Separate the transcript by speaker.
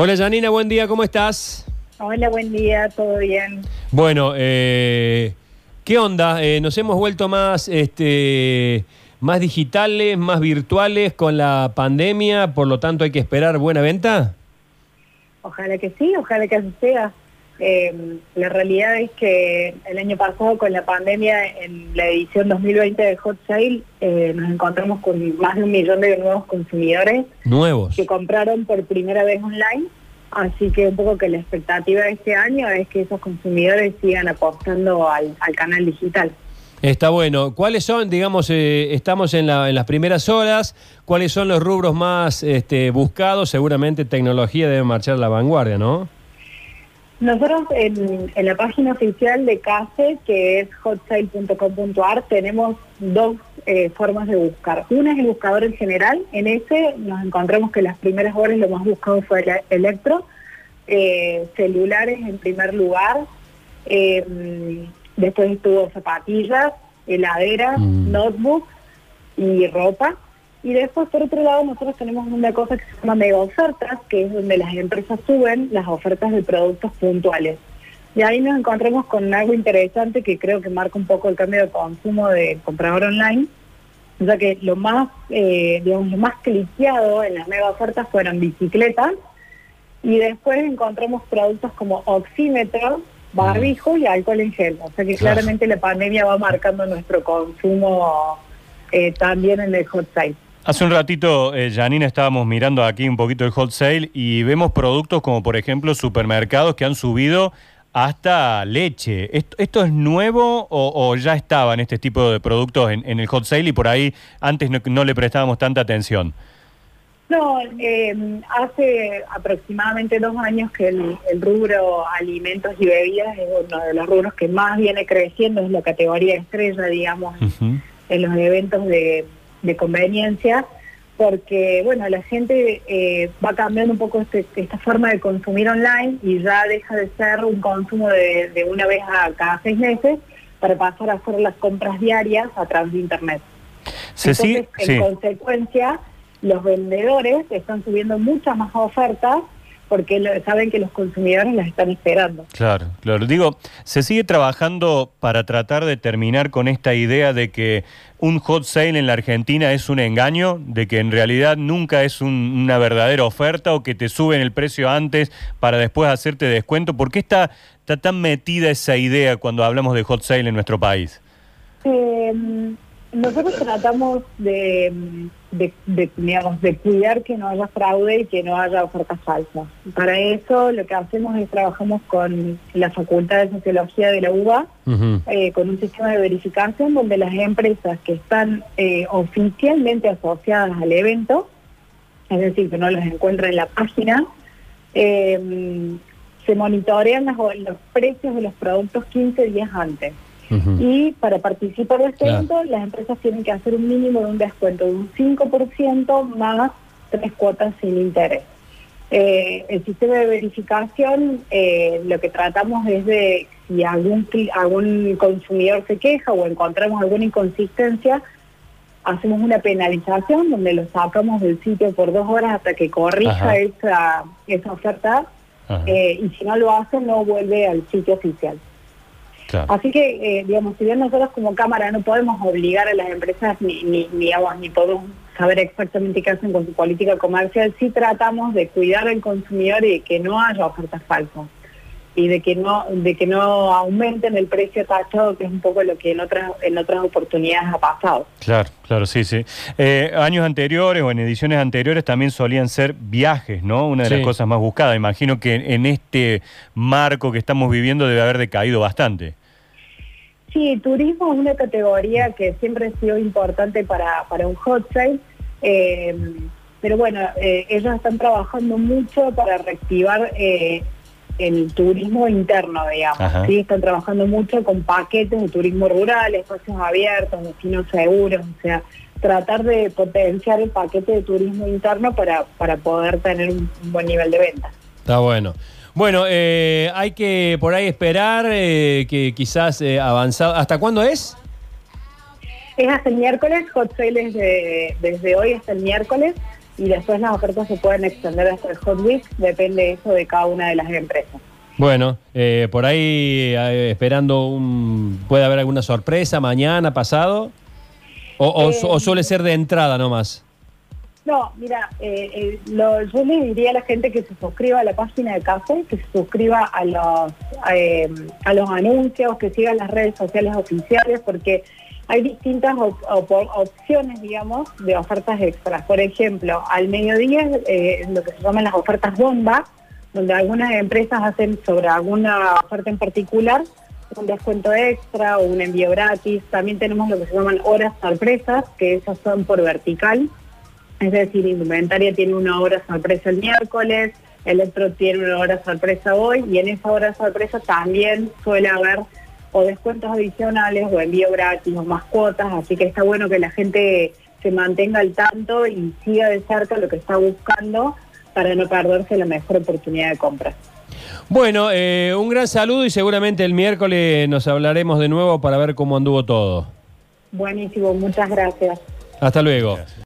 Speaker 1: Hola Janina, buen día, ¿cómo estás?
Speaker 2: Hola, buen día, todo bien.
Speaker 1: Bueno, eh, ¿qué onda? Eh, ¿Nos hemos vuelto más, este, más digitales, más virtuales con la pandemia? Por lo tanto, ¿hay que esperar buena venta?
Speaker 2: Ojalá que sí, ojalá que así sea. Eh, la realidad es que el año pasado con la pandemia, en la edición 2020 de Hot Sale, eh, nos encontramos con más de un millón de nuevos consumidores
Speaker 1: Nuevos.
Speaker 2: que compraron por primera vez online. Así que un poco que la expectativa de este año es que esos consumidores sigan apostando al, al canal digital.
Speaker 1: Está bueno. ¿Cuáles son, digamos, eh, estamos en, la- en las primeras horas, cuáles son los rubros más este, buscados? Seguramente tecnología debe marchar la vanguardia, ¿no?
Speaker 2: Nosotros en, en la página oficial de CASE, que es hotsale.com.ar, tenemos dos eh, formas de buscar. Una es el buscador en general. En ese nos encontramos que las primeras horas lo más buscado fue el electro, eh, celulares en primer lugar, eh, después estuvo zapatillas, heladeras,
Speaker 1: Mm.
Speaker 2: notebooks y ropa. Y después, por otro lado, nosotros tenemos una cosa que se llama mega ofertas, que es donde las empresas suben las ofertas de productos puntuales. Y ahí nos encontramos con algo interesante que creo que marca un poco el cambio de consumo de comprador online. O sea que lo más, eh, digamos, lo más cliqueado en las mega ofertas fueron bicicletas y después encontramos productos como oxímetro, barbijo y alcohol en gel. O sea que
Speaker 1: Claro.
Speaker 2: claramente la pandemia va marcando nuestro consumo eh, también en el hot site.
Speaker 3: Hace un ratito, eh, Janina, estábamos mirando aquí un poquito el hot sale y vemos productos como, por ejemplo, supermercados que han subido hasta leche. ¿Esto, esto es nuevo o, o ya estaban este tipo de productos en, en el hot sale y por ahí antes no, no le prestábamos tanta atención?
Speaker 2: No, eh, hace aproximadamente dos años que el, el rubro alimentos y bebidas es uno de los rubros que más viene creciendo, es la categoría estrella, digamos, en los eventos de, de conveniencia, porque bueno, la gente eh, va cambiando un poco este- esta forma de consumir online y ya deja de ser un consumo de, de una vez a cada seis meses para pasar a hacer las compras diarias a través de internet.
Speaker 3: Sigue-
Speaker 2: Entonces, en
Speaker 3: sí.
Speaker 2: consecuencia, los vendedores están subiendo muchas más ofertas porque lo- saben que los consumidores las están esperando.
Speaker 3: Claro, claro. Digo, se sigue trabajando para tratar de terminar con esta idea de que un hot sale en la Argentina es un engaño, de que en realidad nunca es un- una verdadera oferta o que te suben el precio antes para después hacerte descuento. ¿Por qué está, está tan metida esa idea cuando hablamos de hot sale en nuestro país?
Speaker 2: Eh, nosotros tratamos de, de, de, digamos, de cuidar que no haya fraude y que no haya ofertas falsas. Para eso lo que hacemos es trabajamos con la Facultad de Sociología de la UBA, eh, con un sistema de verificación donde las empresas que están eh, oficialmente asociadas al evento, es decir, que no los encuentra en la página, eh, se monitorean los precios de los productos 15 días antes. Y para participar de este
Speaker 1: Claro.
Speaker 2: evento, las empresas tienen que hacer un mínimo de un descuento de un 5% más tres cuotas sin interés. Eh, el sistema de verificación, eh, lo que tratamos es de si algún, algún consumidor se queja o encontramos alguna inconsistencia, hacemos una penalización donde lo sacamos del sitio por dos horas hasta que corrija
Speaker 3: Ajá.
Speaker 2: esa, esa oferta eh, y si no lo hace no vuelve al sitio oficial. Así que, eh, digamos, si bien nosotros como Cámara no podemos obligar a las empresas ni, ni, digamos, ni podemos saber exactamente qué hacen con su política comercial, sí tratamos de cuidar al consumidor y que no haya ofertas falsas y de que no de que no aumenten el precio tachado, que es un poco lo que en otras en otras oportunidades ha pasado.
Speaker 3: Claro, claro, sí, sí. Eh, años anteriores o en ediciones anteriores también solían ser viajes, ¿no? Una de
Speaker 1: Sí.
Speaker 3: las cosas más buscadas. Imagino que en este marco que estamos viviendo debe haber decaído bastante.
Speaker 2: Sí, turismo es una categoría que siempre ha sido importante para, para un hot sale, eh, pero bueno, eh, ellos están trabajando mucho para reactivar eh, el turismo interno, digamos.
Speaker 3: Ajá.
Speaker 2: ¿sí? Están trabajando mucho con paquetes de turismo rural, espacios abiertos, destinos seguros, o sea, tratar de potenciar el paquete de turismo interno para, para poder tener un, un buen nivel de venta.
Speaker 1: Está bueno. Bueno, eh, hay que por ahí esperar eh, que quizás eh, avanzado. ¿Hasta cuándo es?
Speaker 2: Es hasta el miércoles, Hot Sale es de- desde hoy hasta el miércoles. Y después las ofertas se pueden extender hasta el Hot Week, depende eso de cada una de las empresas.
Speaker 1: Bueno, eh, por ahí eh, esperando un... ¿Puede haber alguna sorpresa mañana, pasado? ¿O, o suele ser de entrada nomás?
Speaker 2: No, mira, eh, eh, lo- yo le diría a la gente que se suscriba a la página de Café, que se suscriba a los, eh, a los anuncios, que siga las redes sociales oficiales, porque hay distintas op- op- opciones, digamos, de ofertas extras. Por ejemplo, al mediodía, eh, lo que se llaman las ofertas bomba, donde algunas empresas hacen sobre alguna oferta en particular un descuento extra o un envío gratis. También tenemos lo que se llaman horas sorpresas, que esas son por vertical. Es decir, indumentaria tiene una hora sorpresa el miércoles, Electro tiene una hora sorpresa hoy y en esa hora sorpresa también suele haber o descuentos adicionales o envío gratis o más cuotas, así que está bueno que la gente se mantenga al tanto y siga de cerca lo que está buscando para no perderse la mejor oportunidad de compra.
Speaker 1: Bueno, eh, un gran saludo y seguramente el miércoles nos hablaremos de nuevo para ver cómo anduvo todo.
Speaker 2: Buenísimo, muchas gracias.
Speaker 1: Hasta luego.